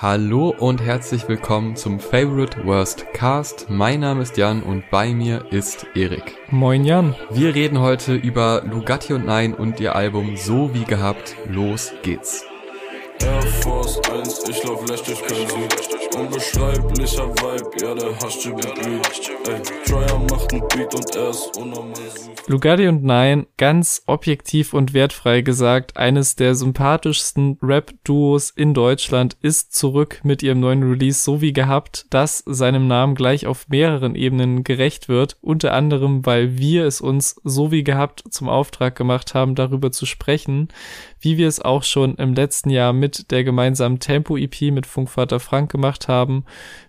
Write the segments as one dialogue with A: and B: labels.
A: Hallo und herzlich willkommen zum Favorite Worst Cast. Mein Name ist Jan und bei mir ist Erik.
B: Moin Jan.
A: Wir reden heute über Lugatti und Nein und ihr Album So wie gehabt. Los geht's. Air Force 1, ich lauf lästig kein Süd. Unbeschreiblicher Vibe, ja, der hascht über Ey, Dryer macht ein Beat und er ist unnormal.
B: Lugardi und Nein, ganz objektiv und wertfrei gesagt, eines der sympathischsten Rap-Duos in Deutschland ist zurück mit ihrem neuen Release so wie gehabt, das seinem Namen gleich auf mehreren Ebenen gerecht wird, unter anderem, weil wir es uns so wie gehabt zum Auftrag gemacht haben, darüber zu sprechen, wie wir es auch schon im letzten Jahr mit der gemeinsamen Tempo-EP mit Funkvater Frank gemacht haben,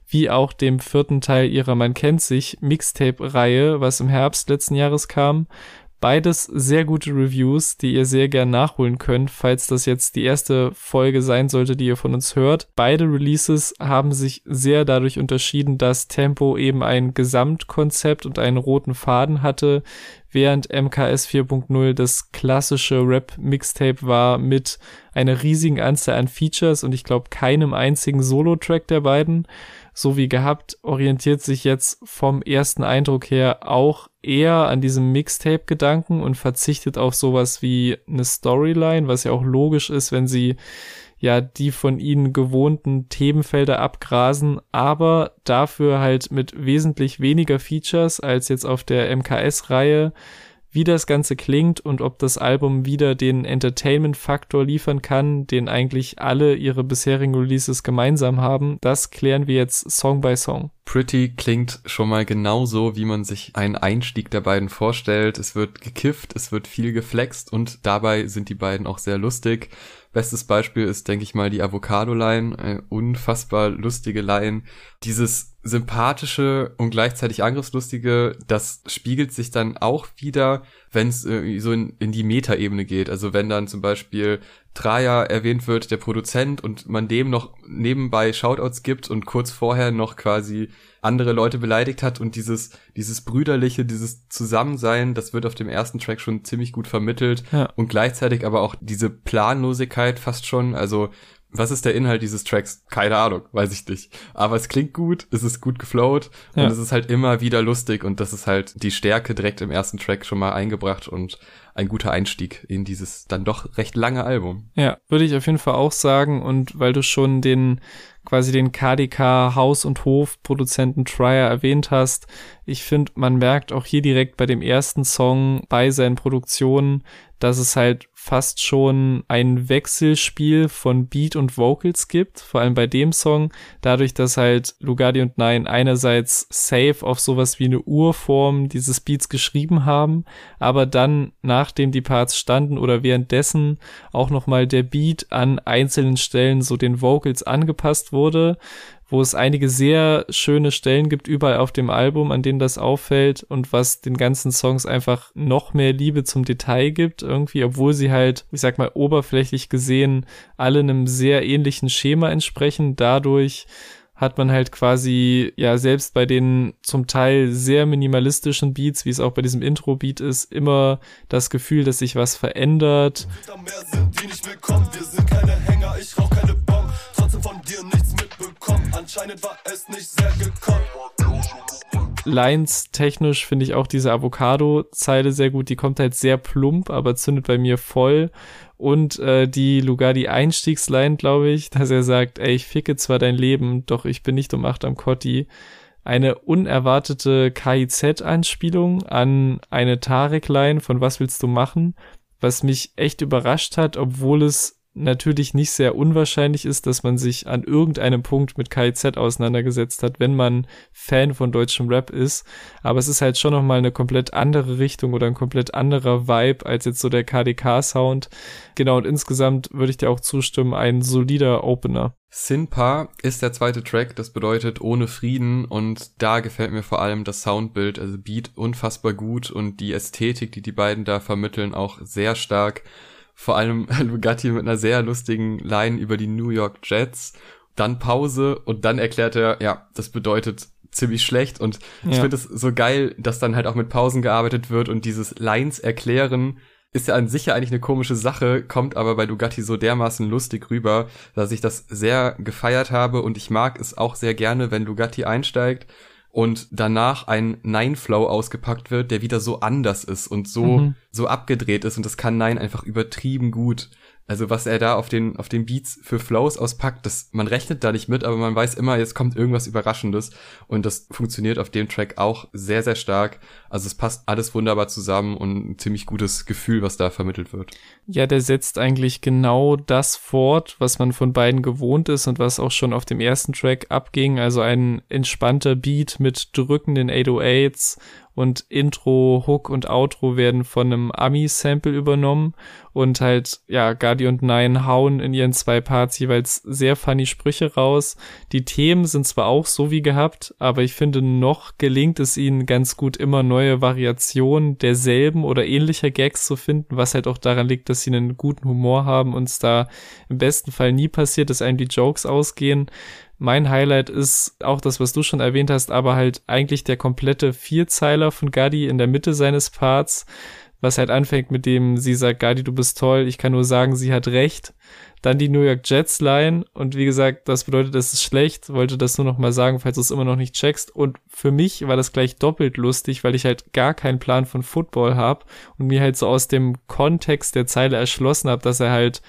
B: wie auch dem vierten Teil ihrer Man kennt sich Mixtape-Reihe, was im Herbst letzten Jahres kam. Beides sehr gute Reviews, die ihr sehr gern nachholen könnt, falls das jetzt die erste Folge sein sollte, die ihr von uns hört. Beide Releases haben sich sehr dadurch unterschieden, dass Tempo eben ein Gesamtkonzept und einen roten Faden hatte, während MKS 4.0 das klassische Rap-Mixtape war mit einer riesigen Anzahl an Features und ich glaube keinem einzigen Solo-Track der beiden. So wie gehabt, orientiert sich jetzt vom ersten Eindruck her auch eher an diesem Mixtape-Gedanken und verzichtet auf sowas wie eine Storyline, was ja auch logisch ist, wenn sie ja die von ihnen gewohnten Themenfelder abgrasen, aber dafür halt mit wesentlich weniger Features als jetzt auf der MKS-Reihe. Wie das Ganze klingt und ob das Album wieder den Entertainment-Faktor liefern kann, den eigentlich alle ihre bisherigen Releases gemeinsam haben, das klären wir jetzt Song by Song.
A: Pretty klingt schon mal genauso, wie man sich einen Einstieg der beiden vorstellt. Es wird gekifft, es wird viel geflext und dabei sind die beiden auch sehr lustig. Bestes Beispiel ist, denke ich mal, die Avocado-Line, unfassbar lustige Line. Dieses sympathische und gleichzeitig angriffslustige, das spiegelt sich dann auch wieder, wenn es äh, so in, in die Metaebene geht. Also wenn dann zum Beispiel Traja erwähnt wird, der Produzent, und man dem noch nebenbei Shoutouts gibt und kurz vorher noch quasi andere Leute beleidigt hat und dieses, dieses brüderliche, dieses Zusammensein, das wird auf dem ersten Track schon ziemlich gut vermittelt ja. und gleichzeitig aber auch diese Planlosigkeit fast schon, also was ist der Inhalt dieses Tracks? Keine Ahnung, weiß ich nicht. Aber es klingt gut, es ist gut geflowt ja. und es ist halt immer wieder lustig und das ist halt die Stärke direkt im ersten Track schon mal eingebracht und ein guter Einstieg in dieses dann doch recht lange Album.
B: Ja, würde ich auf jeden Fall auch sagen und weil du schon den quasi den KDK Haus- und Hof-Produzenten Trier erwähnt hast. Ich finde, man merkt auch hier direkt bei dem ersten Song bei seinen Produktionen, dass es halt fast schon ein Wechselspiel von Beat und Vocals gibt, vor allem bei dem Song, dadurch, dass halt Lugardi und Nein einerseits safe auf sowas wie eine Urform dieses Beats geschrieben haben, aber dann, nachdem die Parts standen oder währenddessen auch nochmal der Beat an einzelnen Stellen so den Vocals angepasst wurde, wo es einige sehr schöne Stellen gibt überall auf dem Album, an denen das auffällt und was den ganzen Songs einfach noch mehr Liebe zum Detail gibt irgendwie, obwohl sie halt, ich sag mal, oberflächlich gesehen alle einem sehr ähnlichen Schema entsprechen. Dadurch hat man halt quasi, ja, selbst bei den zum Teil sehr minimalistischen Beats, wie es auch bei diesem Intro-Beat ist, immer das Gefühl, dass sich was verändert. Wir sind keine Hänger, ich rauch keine Bomben, trotzdem von dir nichts. Anscheinend war es nicht sehr gekonnt. Lines technisch finde ich auch diese Avocado-Zeile sehr gut. Die kommt halt sehr plump, aber zündet bei mir voll. Und äh, die Lugardi-Einstiegsline, glaube ich, dass er sagt, ey, ich ficke zwar dein Leben, doch ich bin nicht um acht am Kotti. Eine unerwartete KIZ-Anspielung an eine Tarek-Line von Was willst du machen? Was mich echt überrascht hat, obwohl es natürlich nicht sehr unwahrscheinlich ist, dass man sich an irgendeinem Punkt mit KIZ auseinandergesetzt hat, wenn man Fan von deutschem Rap ist. Aber es ist halt schon nochmal eine komplett andere Richtung oder ein komplett anderer Vibe als jetzt so der KDK-Sound. Genau, und insgesamt würde ich dir auch zustimmen, ein solider Opener.
A: Sinpa ist der zweite Track, das bedeutet ohne Frieden und da gefällt mir vor allem das Soundbild, also Beat unfassbar gut und die Ästhetik, die die beiden da vermitteln, auch sehr stark vor allem Lugatti mit einer sehr lustigen Line über die New York Jets, dann Pause und dann erklärt er, ja, das bedeutet ziemlich schlecht und ja. ich finde es so geil, dass dann halt auch mit Pausen gearbeitet wird und dieses Lines erklären ist ja an sich ja eigentlich eine komische Sache, kommt aber bei Dugatti so dermaßen lustig rüber, dass ich das sehr gefeiert habe und ich mag es auch sehr gerne, wenn Dugatti einsteigt und danach ein Nine-Flow ausgepackt wird, der wieder so anders ist und so, mhm. so abgedreht ist und das kann Nine einfach übertrieben gut. Also was er da auf den, auf den Beats für Flows auspackt, das, man rechnet da nicht mit, aber man weiß immer, jetzt kommt irgendwas Überraschendes. Und das funktioniert auf dem Track auch sehr, sehr stark. Also es passt alles wunderbar zusammen und ein ziemlich gutes Gefühl, was da vermittelt wird.
B: Ja, der setzt eigentlich genau das fort, was man von beiden gewohnt ist und was auch schon auf dem ersten Track abging. Also ein entspannter Beat mit drückenden 808s und Intro, Hook und Outro werden von einem Ami-Sample übernommen und halt, ja, Gardi und Nine hauen in ihren zwei Parts jeweils sehr funny Sprüche raus. Die Themen sind zwar auch so wie gehabt, aber ich finde, noch gelingt es ihnen ganz gut, immer neue Variationen derselben oder ähnlicher Gags zu finden, was halt auch daran liegt, dass sie einen guten Humor haben und es da im besten Fall nie passiert, dass einem die Jokes ausgehen. Mein Highlight ist auch das, was du schon erwähnt hast, aber halt eigentlich der komplette Vierzeiler von Gadi in der Mitte seines Parts, was halt anfängt mit dem, sie sagt, Gadi, du bist toll, ich kann nur sagen, sie hat recht. Dann die New York Jets Line und wie gesagt, das bedeutet, das ist schlecht, wollte das nur noch mal sagen, falls du es immer noch nicht checkst. Und für mich war das gleich doppelt lustig, weil ich halt gar keinen Plan von Football habe und mir halt so aus dem Kontext der Zeile erschlossen habe, dass er halt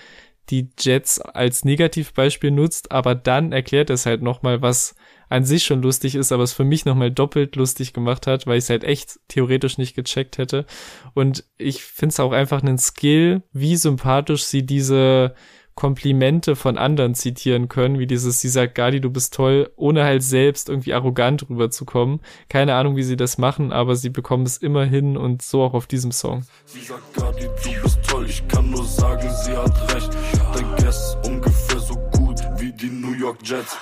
B: die Jets als Negativbeispiel nutzt, aber dann erklärt es halt nochmal, was an sich schon lustig ist, aber es für mich nochmal doppelt lustig gemacht hat, weil ich es halt echt theoretisch nicht gecheckt hätte. Und ich finde es auch einfach einen Skill, wie sympathisch sie diese Komplimente von anderen zitieren können, wie dieses, sie sagt, Gadi, du bist toll, ohne halt selbst irgendwie arrogant rüberzukommen. Keine Ahnung, wie sie das machen, aber sie bekommen es immer hin und so auch auf diesem Song. Sie sagt, Gadi, du bist toll, ich kann nur sagen, sie hat recht. Dein Guess ungefähr so gut wie die New York Jets.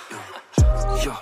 B: Ja,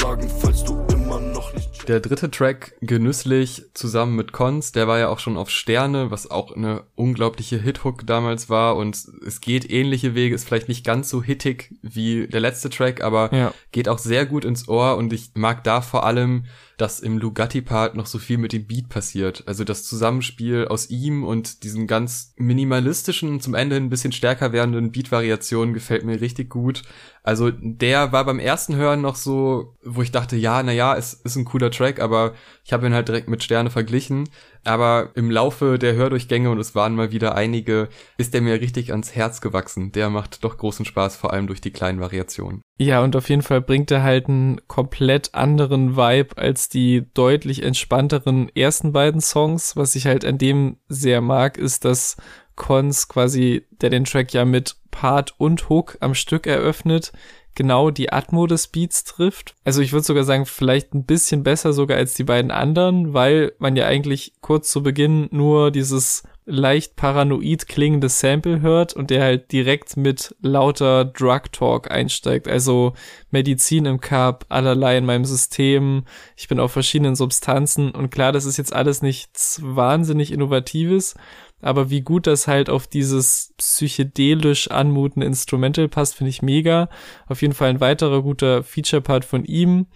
B: sagen, falls du immer noch nicht.
A: Der dritte Track, Genüsslich, zusammen mit Cons, der war ja auch schon auf Sterne, was auch eine unglaubliche Hithook damals war und es geht ähnliche Wege, ist vielleicht nicht ganz so hittig wie der letzte Track, aber ja. geht auch sehr gut ins Ohr und ich mag da vor allem dass im Lugatti-Part noch so viel mit dem Beat passiert. Also das Zusammenspiel aus ihm und diesen ganz minimalistischen, zum Ende ein bisschen stärker werdenden Beat-Variationen gefällt mir richtig gut. Also der war beim ersten Hören noch so, wo ich dachte, ja, na ja, es ist ein cooler Track, aber ich habe ihn halt direkt mit Sterne verglichen. Aber im Laufe der Hördurchgänge, und es waren mal wieder einige, ist der mir richtig ans Herz gewachsen. Der macht doch großen Spaß, vor allem durch die kleinen Variationen.
B: Ja, und auf jeden Fall bringt er halt einen komplett anderen Vibe als die deutlich entspannteren ersten beiden Songs. Was ich halt an dem sehr mag, ist, dass Cons quasi, der den Track ja mit Part und Hook am Stück eröffnet, genau die Atmo des Beats trifft. Also ich würde sogar sagen, vielleicht ein bisschen besser sogar als die beiden anderen, weil man ja eigentlich kurz zu Beginn nur dieses leicht paranoid klingende Sample hört und der halt direkt mit lauter Drug Talk einsteigt. Also Medizin im Cup, allerlei in meinem System, ich bin auf verschiedenen Substanzen und klar, das ist jetzt alles nichts wahnsinnig Innovatives, aber wie gut das halt auf dieses psychedelisch anmutende Instrumental passt, finde ich mega. Auf jeden Fall ein weiterer guter Feature-Part von ihm.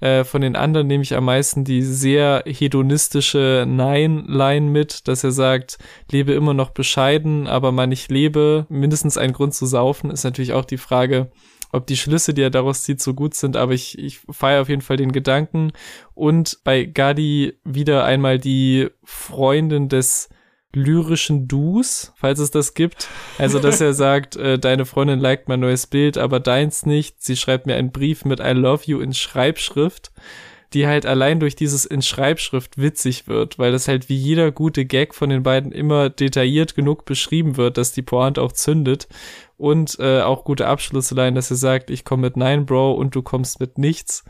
B: Äh, von den anderen nehme ich am meisten die sehr hedonistische Nein-Line mit, dass er sagt, lebe immer noch bescheiden, aber man ich lebe, mindestens ein Grund zu saufen, ist natürlich auch die Frage, ob die Schlüsse, die er daraus zieht, so gut sind, aber ich, ich feiere auf jeden Fall den Gedanken. Und bei Gadi wieder einmal die Freundin des lyrischen Dus, falls es das gibt. Also, dass er sagt, äh, deine Freundin liked mein neues Bild, aber deins nicht. Sie schreibt mir einen Brief mit I love you in Schreibschrift, die halt allein durch dieses in Schreibschrift witzig wird, weil das halt wie jeder gute Gag von den beiden immer detailliert genug beschrieben wird, dass die Pointe auch zündet. Und äh, auch gute Abschlusslein, dass er sagt, ich komme mit Nein, Bro, und du kommst mit nichts.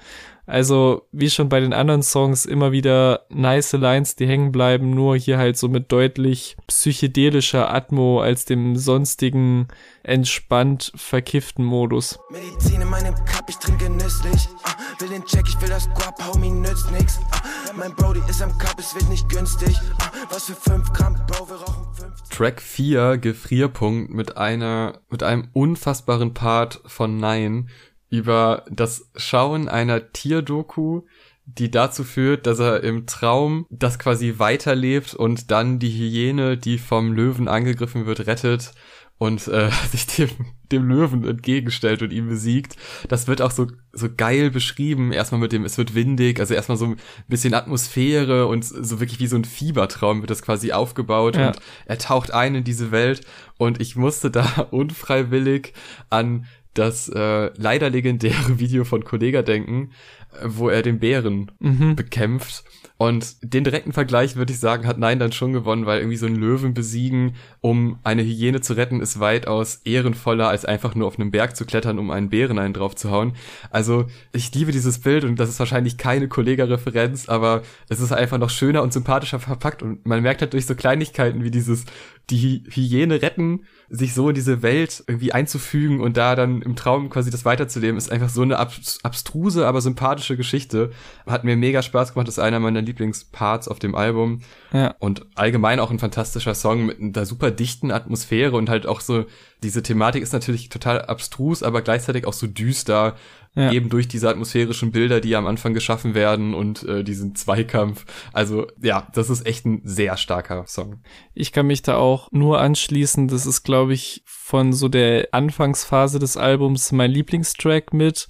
B: Also, wie schon bei den anderen Songs, immer wieder nice Lines, die hängen bleiben, nur hier halt so mit deutlich psychedelischer Atmo als dem sonstigen entspannt verkifften Modus. Medizin in meinem Cup, ich trinke genüsslich. Ah, will den Check, ich will das Guap, Homie, nützt nix. Ah, mein Brody ist am Cup, es wird nicht günstig. Ah, was für 5 Gramm, Bro, wir rauchen 5.
A: Track 4, Gefrierpunkt, mit einer, mit einem unfassbaren Part von Nein über das Schauen einer Tierdoku, die dazu führt, dass er im Traum das quasi weiterlebt und dann die Hyäne, die vom Löwen angegriffen wird, rettet und äh, sich dem, dem Löwen entgegenstellt und ihn besiegt. Das wird auch so, so geil beschrieben. Erstmal mit dem, es wird windig, also erstmal so ein bisschen Atmosphäre und so wirklich wie so ein Fiebertraum wird das quasi aufgebaut ja. und er taucht ein in diese Welt und ich musste da unfreiwillig an das äh, leider legendäre Video von Kollega denken, äh, wo er den Bären mhm. bekämpft und den direkten Vergleich würde ich sagen, hat Nein dann schon gewonnen, weil irgendwie so ein Löwen besiegen, um eine Hyäne zu retten, ist weitaus ehrenvoller, als einfach nur auf einem Berg zu klettern, um einen Bären einen drauf zu hauen. Also ich liebe dieses Bild und das ist wahrscheinlich keine Kollega-Referenz, aber es ist einfach noch schöner und sympathischer verpackt und man merkt halt durch so Kleinigkeiten wie dieses die Hyäne retten, sich so in diese Welt irgendwie einzufügen und da dann im Traum quasi das weiterzuleben, ist einfach so eine abstruse, aber sympathische Geschichte. Hat mir mega Spaß gemacht, ist einer meiner Lieblingsparts auf dem Album. Ja. Und allgemein auch ein fantastischer Song mit einer super dichten Atmosphäre und halt auch so, diese Thematik ist natürlich total abstrus, aber gleichzeitig auch so düster. Ja. Eben durch diese atmosphärischen Bilder, die am Anfang geschaffen werden und äh, diesen Zweikampf. Also ja, das ist echt ein sehr starker Song.
B: Ich kann mich da auch nur anschließen. Das ist, glaube ich, von so der Anfangsphase des Albums mein Lieblingstrack mit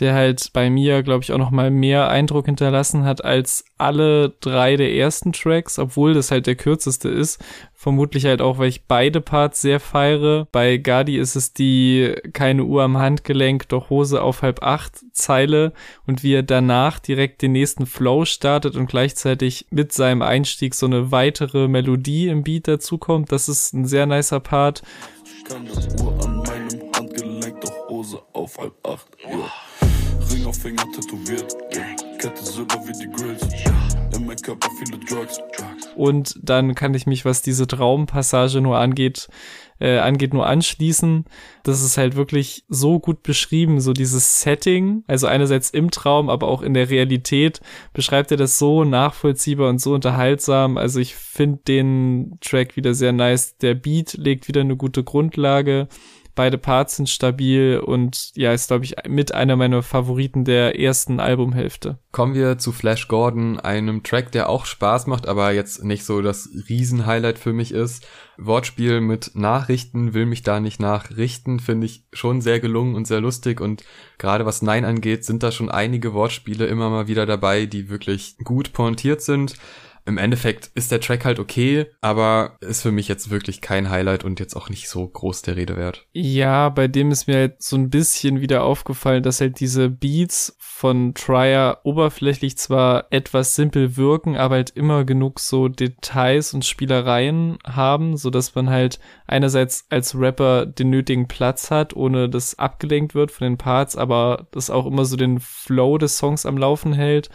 B: der halt bei mir, glaube ich, auch noch mal mehr Eindruck hinterlassen hat als alle drei der ersten Tracks, obwohl das halt der kürzeste ist. Vermutlich halt auch, weil ich beide Parts sehr feiere. Bei Gadi ist es die keine Uhr am Handgelenk, doch Hose auf halb acht Zeile und wie er danach direkt den nächsten Flow startet und gleichzeitig mit seinem Einstieg so eine weitere Melodie im Beat dazukommt. Das ist ein sehr nicer Part. Keine Uhr an meinem Handgelenk, doch Hose auf halb acht. Yeah. Ring auf Finger tätowiert. Kette Silber wie die Grills. In meinem Körper viele Drugs. Und dann kann ich mich, was diese Traumpassage nur angeht, äh, angeht, nur anschließen. Das ist halt wirklich so gut beschrieben, so dieses Setting, also einerseits im Traum, aber auch in der Realität beschreibt er das so nachvollziehbar und so unterhaltsam. Also ich finde den Track wieder sehr nice. Der Beat legt wieder eine gute Grundlage. Beide Parts sind stabil und ja, ist, glaube ich, mit einer meiner Favoriten der ersten Albumhälfte.
A: Kommen wir zu Flash Gordon, einem Track, der auch Spaß macht, aber jetzt nicht so das Riesenhighlight für mich ist. Wortspiel mit Nachrichten will mich da nicht nachrichten, finde ich schon sehr gelungen und sehr lustig und gerade was Nein angeht, sind da schon einige Wortspiele immer mal wieder dabei, die wirklich gut pointiert sind im Endeffekt ist der Track halt okay, aber ist für mich jetzt wirklich kein Highlight und jetzt auch nicht so groß der Rede wert.
B: Ja, bei dem ist mir halt so ein bisschen wieder aufgefallen, dass halt diese Beats von Trier oberflächlich zwar etwas simpel wirken, aber halt immer genug so Details und Spielereien haben, so dass man halt einerseits als Rapper den nötigen Platz hat, ohne dass abgelenkt wird von den Parts, aber das auch immer so den Flow des Songs am Laufen hält.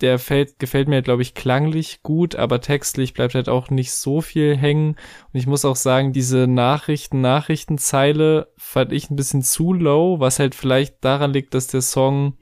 B: Der fällt, gefällt mir, glaube ich, klanglich gut, aber textlich bleibt halt auch nicht so viel hängen. Und ich muss auch sagen, diese Nachrichten, Nachrichtenzeile fand ich ein bisschen zu low, was halt vielleicht daran liegt, dass der Song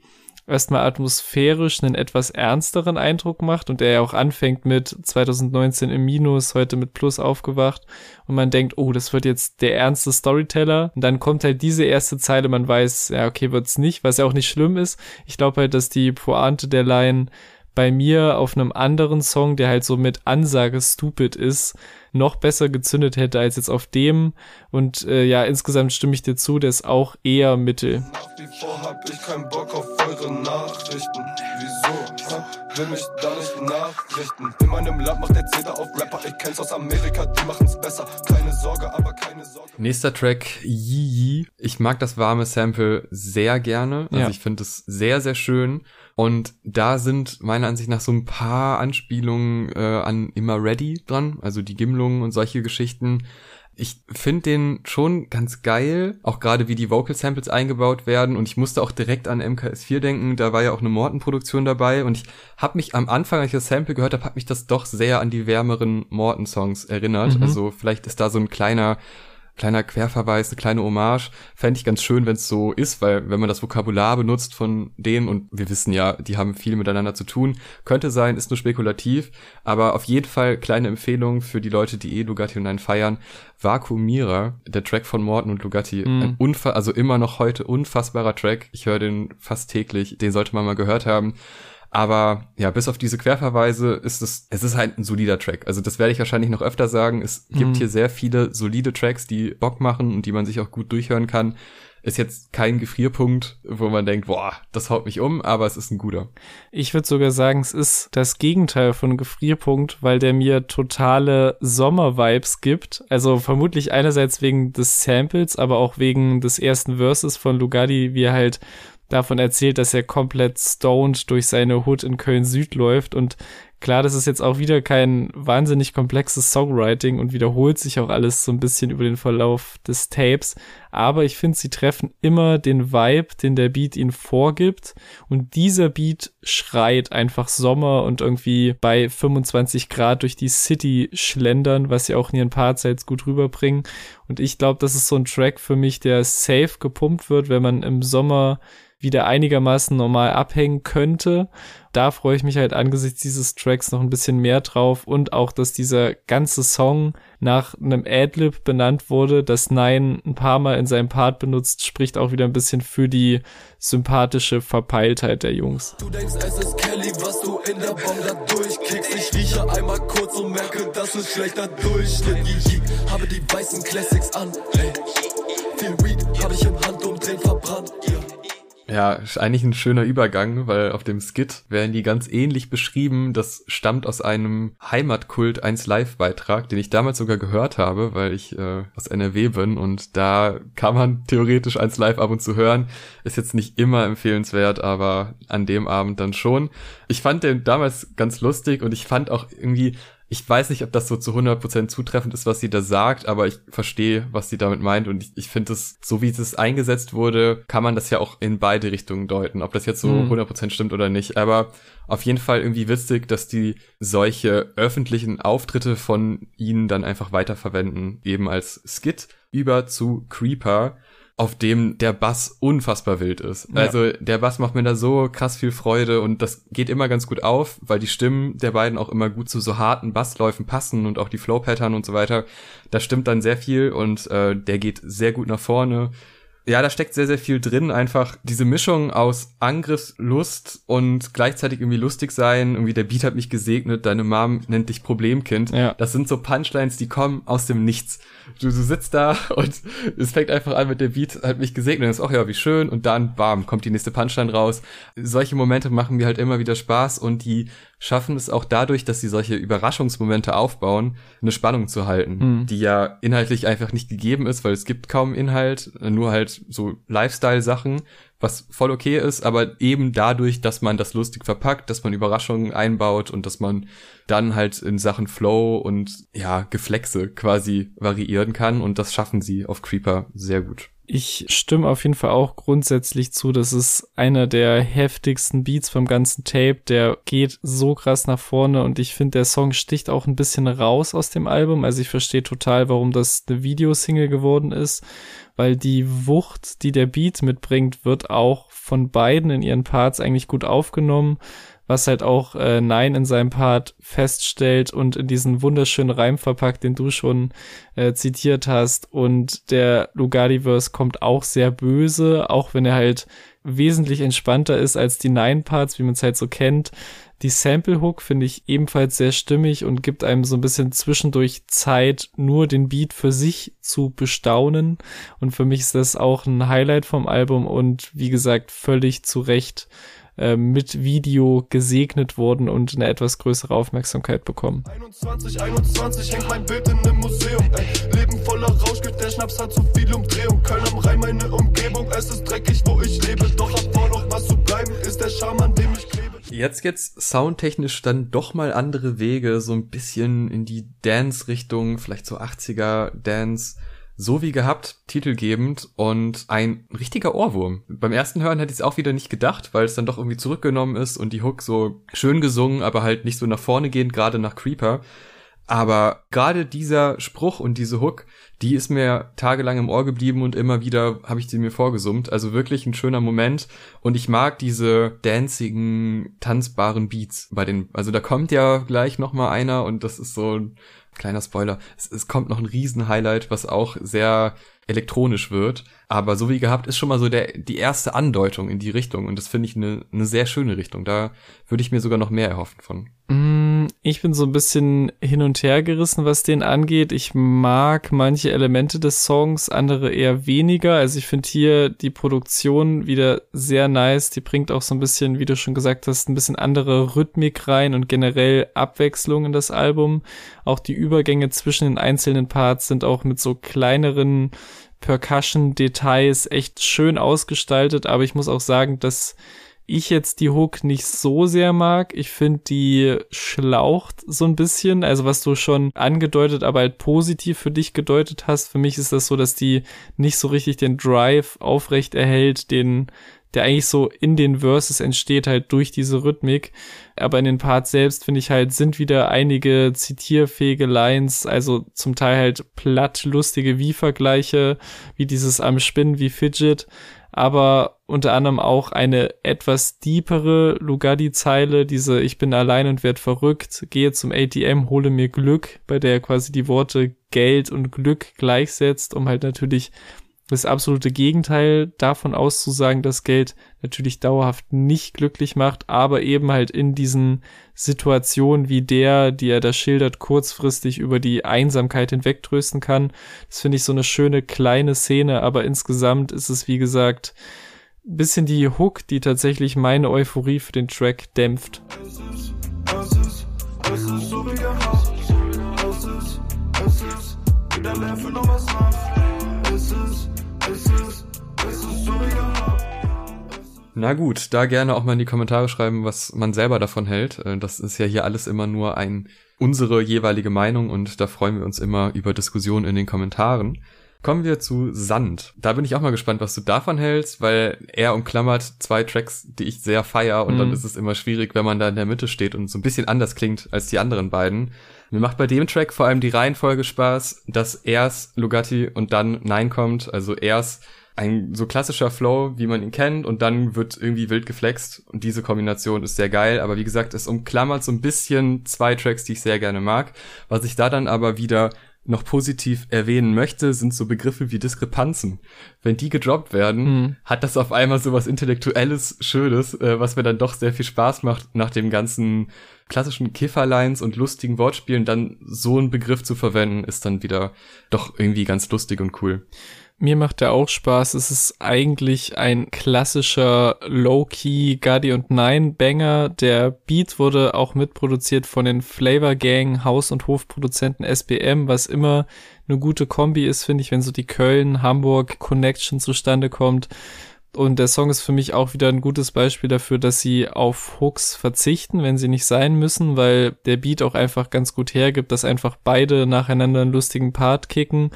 B: erstmal atmosphärisch einen etwas ernsteren Eindruck macht und der ja auch anfängt mit 2019 im Minus, heute mit Plus aufgewacht und man denkt, oh, das wird jetzt der ernste Storyteller und dann kommt halt diese erste Zeile, man weiß, ja, okay, wird's nicht, was ja auch nicht schlimm ist. Ich glaube halt, dass die Pointe der Line bei mir auf einem anderen Song, der halt so mit Ansage stupid ist, noch besser gezündet hätte als jetzt auf dem. Und äh, ja, insgesamt stimme ich dir zu, der ist auch eher Mittel. Nach wie vor hab ich keinen Bock auf eure Nachrichten. Wieso? Ha? Will mich da nicht nachrichten. In meinem Land macht der Zeder auf Rapper. Ich kenn's aus Amerika, die machen's besser. Keine Sorge, aber keine Sorge.
A: Nächster Track, Yee Ich mag das warme Sample sehr gerne. Also ja. ich finde es sehr, sehr schön. Und da sind meiner Ansicht nach so ein paar Anspielungen äh, an Immer Ready dran, also die Gimlungen und solche Geschichten. Ich finde den schon ganz geil, auch gerade wie die Vocal Samples eingebaut werden und ich musste auch direkt an MKS4 denken, da war ja auch eine Morton-Produktion dabei und ich habe mich am Anfang, als ich das Sample gehört habe, hat mich das doch sehr an die wärmeren Morton-Songs erinnert. Mhm. Also vielleicht ist da so ein kleiner kleiner Querverweis, eine kleine Hommage. Fände ich ganz schön, wenn es so ist, weil wenn man das Vokabular benutzt von denen, und wir wissen ja, die haben viel miteinander zu tun, könnte sein, ist nur spekulativ, aber auf jeden Fall kleine Empfehlung für die Leute, die eh Lugatti und einen feiern. Vakuumierer, der Track von Morten und Lugatti, mm. ein unfa also immer noch heute unfassbarer Track. Ich höre den fast täglich, den sollte man mal gehört haben. Aber ja, bis auf diese Querverweise ist es, es ist halt ein solider Track. Also das werde ich wahrscheinlich noch öfter sagen. Es gibt mhm. hier sehr viele solide Tracks, die Bock machen und die man sich auch gut durchhören kann. Ist jetzt kein Gefrierpunkt, wo man denkt, boah, das haut mich um, aber es ist ein guter.
B: Ich würde sogar sagen, es ist das Gegenteil von Gefrierpunkt, weil der mir totale Sommer-Vibes gibt. Also vermutlich einerseits wegen des Samples, aber auch wegen des ersten Verses von Lugardi, wie er halt davon erzählt, dass er komplett stoned durch seine Hood in Köln Süd läuft. Und klar, das ist jetzt auch wieder kein wahnsinnig komplexes Songwriting und wiederholt sich auch alles so ein bisschen über den Verlauf des Tapes, aber ich finde, sie treffen immer den Vibe, den der Beat ihnen vorgibt. Und dieser Beat schreit einfach Sommer und irgendwie bei 25 Grad durch die City schlendern, was sie auch in ihren Parts jetzt gut rüberbringen. Und ich glaube, das ist so ein Track für mich, der safe gepumpt wird, wenn man im Sommer wieder einigermaßen normal abhängen könnte. Da freue ich mich halt angesichts dieses Tracks noch ein bisschen mehr drauf und auch, dass dieser ganze Song nach einem Adlib benannt wurde, das Nein ein paar Mal in seinem Part benutzt, spricht auch wieder ein bisschen für die sympathische Verpeiltheit der Jungs. Du denkst, es ist Kelly, was du in der Bombe da durchkickst. Ich rieche einmal kurz und merke, das ist schlechter Durchschnitt. Ich habe die weißen Classics an, hey. Viel Weed habe ich im yeah.
A: Ja, ist eigentlich ein schöner Übergang, weil auf dem Skit werden die ganz ähnlich beschrieben. Das stammt aus einem Heimatkult 1 Live-Beitrag, den ich damals sogar gehört habe, weil ich äh, aus NRW bin und da kann man theoretisch 1 Live ab und zu hören. Ist jetzt nicht immer empfehlenswert, aber an dem Abend dann schon. Ich fand den damals ganz lustig und ich fand auch irgendwie ich weiß nicht, ob das so zu 100% zutreffend ist, was sie da sagt, aber ich verstehe, was sie damit meint. Und ich, ich finde es, so wie es eingesetzt wurde, kann man das ja auch in beide Richtungen deuten, ob das jetzt so mhm. 100% stimmt oder nicht, aber auf jeden Fall irgendwie witzig, dass die solche öffentlichen Auftritte von ihnen dann einfach weiterverwenden, eben als Skit über zu Creeper auf dem der Bass unfassbar wild ist. Ja. Also der Bass macht mir da so krass viel Freude und das geht immer ganz gut auf, weil die Stimmen der beiden auch immer gut zu so harten Bassläufen passen und auch die Flow-Pattern und so weiter. Da stimmt dann sehr viel und äh, der geht sehr gut nach vorne ja, da steckt sehr, sehr viel drin. Einfach diese Mischung aus Angriffslust und gleichzeitig irgendwie lustig sein. Irgendwie der Beat hat mich gesegnet, deine Mom nennt dich Problemkind. Ja. Das sind so Punchlines, die kommen aus dem Nichts. Du, du sitzt da und es fängt einfach an mit der Beat hat mich gesegnet. Und ist auch ja, wie schön. Und dann, bam, kommt die nächste Punchline raus. Solche Momente machen mir halt immer wieder Spaß und die schaffen es auch dadurch, dass sie solche Überraschungsmomente aufbauen, eine Spannung zu halten, mhm. die ja inhaltlich einfach nicht gegeben ist, weil es gibt kaum Inhalt, nur halt so Lifestyle-Sachen, was voll okay ist, aber eben dadurch, dass man das lustig verpackt, dass man Überraschungen einbaut und dass man dann halt in Sachen Flow und ja, Geflexe quasi variieren kann und das schaffen sie auf Creeper sehr gut.
B: Ich stimme auf jeden Fall auch grundsätzlich zu, das ist einer der heftigsten Beats vom ganzen Tape. Der geht so krass nach vorne und ich finde, der Song sticht auch ein bisschen raus aus dem Album. Also ich verstehe total, warum das eine Videosingle geworden ist, weil die Wucht, die der Beat mitbringt, wird auch von beiden in ihren Parts eigentlich gut aufgenommen was halt auch äh, Nein in seinem Part feststellt und in diesen wunderschönen Reim verpackt, den du schon äh, zitiert hast. Und der Lugardiverse kommt auch sehr böse, auch wenn er halt wesentlich entspannter ist als die Nine-Parts, wie man es halt so kennt. Die Sample-Hook finde ich ebenfalls sehr stimmig und gibt einem so ein bisschen zwischendurch Zeit, nur den Beat für sich zu bestaunen. Und für mich ist das auch ein Highlight vom Album und wie gesagt, völlig zu Recht äh, mit Video gesegnet wurden und eine etwas größere Aufmerksamkeit bekommen. 21, 21 hängt mein Bild in einem Museum. Ey. Leben voller Rauschgift, der Schnaps hat zu viel Umdrehung. Köln am Rhein, meine Umgebung, es ist dreckig, wo ich lebe. Doch vor, noch was zu bleiben, ist der Charme, an dem ich klebe.
A: Jetzt geht's soundtechnisch dann doch mal andere Wege, so ein bisschen in die Dance-Richtung, vielleicht so 80er Dance so wie gehabt, titelgebend und ein richtiger Ohrwurm. Beim ersten Hören hätte ich es auch wieder nicht gedacht, weil es dann doch irgendwie zurückgenommen ist und die Hook so schön gesungen, aber halt nicht so nach vorne gehend, gerade nach Creeper. Aber gerade dieser Spruch und diese Hook, die ist mir tagelang im Ohr geblieben und immer wieder habe ich sie mir vorgesummt. Also wirklich ein schöner Moment. Und ich mag diese dancigen, tanzbaren Beats bei den, also da kommt ja gleich nochmal einer und das ist so kleiner Spoiler, es, es kommt noch ein Riesen-Highlight, was auch sehr elektronisch wird. Aber so wie gehabt ist schon mal so der, die erste Andeutung in die Richtung. Und das finde ich eine ne sehr schöne Richtung. Da würde ich mir sogar noch mehr erhoffen von.
B: Mm, ich bin so ein bisschen hin und her gerissen, was den angeht. Ich mag manche Elemente des Songs, andere eher weniger. Also ich finde hier die Produktion wieder sehr nice. Die bringt auch so ein bisschen, wie du schon gesagt hast, ein bisschen andere Rhythmik rein und generell Abwechslung in das Album. Auch die Übergänge zwischen den einzelnen Parts sind auch mit so kleineren Percussion-Details echt schön ausgestaltet, aber ich muss auch sagen, dass ich jetzt die Hook nicht so sehr mag. Ich finde, die schlaucht so ein bisschen. Also was du schon angedeutet, aber halt positiv für dich gedeutet hast. Für mich ist das so, dass die nicht so richtig den Drive aufrecht erhält, den der eigentlich so in den Verses entsteht, halt durch diese Rhythmik. Aber in den Parts selbst, finde ich halt, sind wieder einige zitierfähige Lines, also zum Teil halt platt lustige Wie-Vergleiche, wie dieses am Spinnen wie Fidget, aber unter anderem auch eine etwas deepere Lugardi-Zeile, diese Ich bin allein und werd verrückt, gehe zum ATM, hole mir Glück, bei der quasi die Worte Geld und Glück gleichsetzt, um halt natürlich das absolute Gegenteil davon auszusagen, dass Geld natürlich dauerhaft nicht glücklich macht, aber eben halt in diesen Situationen wie der, die er da schildert, kurzfristig über die Einsamkeit hinwegtrösten kann. Das finde ich so eine schöne kleine Szene, aber insgesamt ist es, wie gesagt, bisschen die Hook, die tatsächlich meine Euphorie für den Track dämpft.
A: Es ist, na gut, da gerne auch mal in die Kommentare schreiben, was man selber davon hält. Äh, das ist ja hier alles immer nur ein unsere jeweilige Meinung und da freuen wir uns immer über Diskussionen in den Kommentaren. Kommen wir zu Sand. Da bin ich auch mal gespannt, was du davon hältst, weil er umklammert zwei Tracks, die ich sehr feier und mhm. dann ist es immer schwierig, wenn man da in der Mitte steht und so ein bisschen anders klingt als die anderen beiden. Mir macht bei dem Track vor allem die Reihenfolge Spaß, dass erst Lugatti und dann Nein kommt, also erst ein so klassischer Flow, wie man ihn kennt, und dann wird irgendwie wild geflext. Und diese Kombination ist sehr geil. Aber wie gesagt, es umklammert so ein bisschen zwei Tracks, die ich sehr gerne mag. Was ich da dann aber wieder noch positiv erwähnen möchte, sind so Begriffe wie Diskrepanzen. Wenn die gedroppt werden, mhm. hat das auf einmal so was Intellektuelles, Schönes, äh, was mir dann doch sehr viel Spaß macht, nach dem ganzen klassischen Kifferlines und lustigen Wortspielen dann so einen Begriff zu verwenden, ist dann wieder doch irgendwie ganz lustig und cool.
B: Mir macht der auch Spaß. Es ist eigentlich ein klassischer Low-Key Gadi und Nine Banger. Der Beat wurde auch mitproduziert von den Flavor Gang Haus- und Hofproduzenten SBM, was immer eine gute Kombi ist, finde ich, wenn so die Köln-Hamburg Connection zustande kommt. Und der Song ist für mich auch wieder ein gutes Beispiel dafür, dass sie auf Hooks verzichten, wenn sie nicht sein müssen, weil der Beat auch einfach ganz gut hergibt, dass einfach beide nacheinander einen lustigen Part kicken